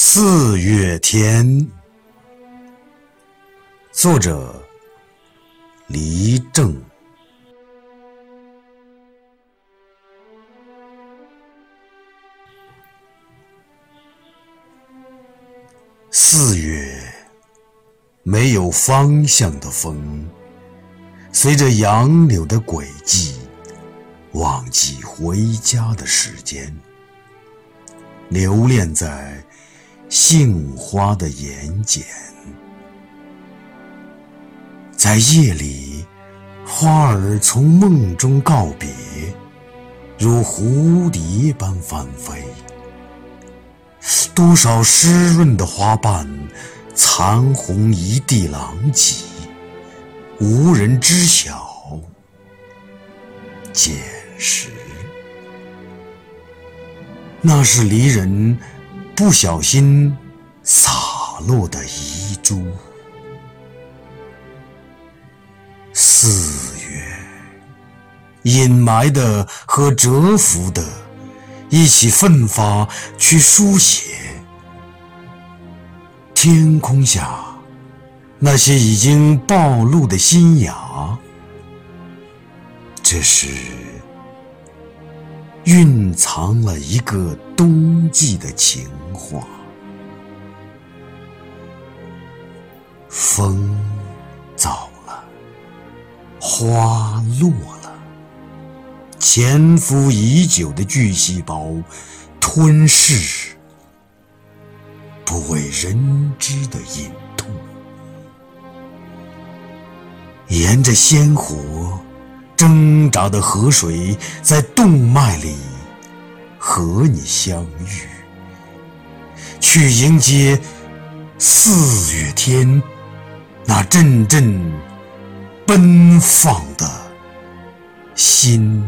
四月天，作者黎正。四月，没有方向的风，随着杨柳的轨迹，忘记回家的时间，留恋在。杏花的眼睑，在夜里，花儿从梦中告别，如蝴蝶般翻飞。多少湿润的花瓣，残红一地狼藉，无人知晓。捡拾，那是离人。不小心洒落的遗珠。四月，隐埋的和蛰伏的，一起奋发去书写。天空下，那些已经暴露的新芽，这是。蕴藏了一个冬季的情话。风走了，花落了，潜伏已久的巨细胞吞噬不为人知的隐痛，沿着鲜活。挣扎的河水在动脉里和你相遇，去迎接四月天那阵阵奔放的心。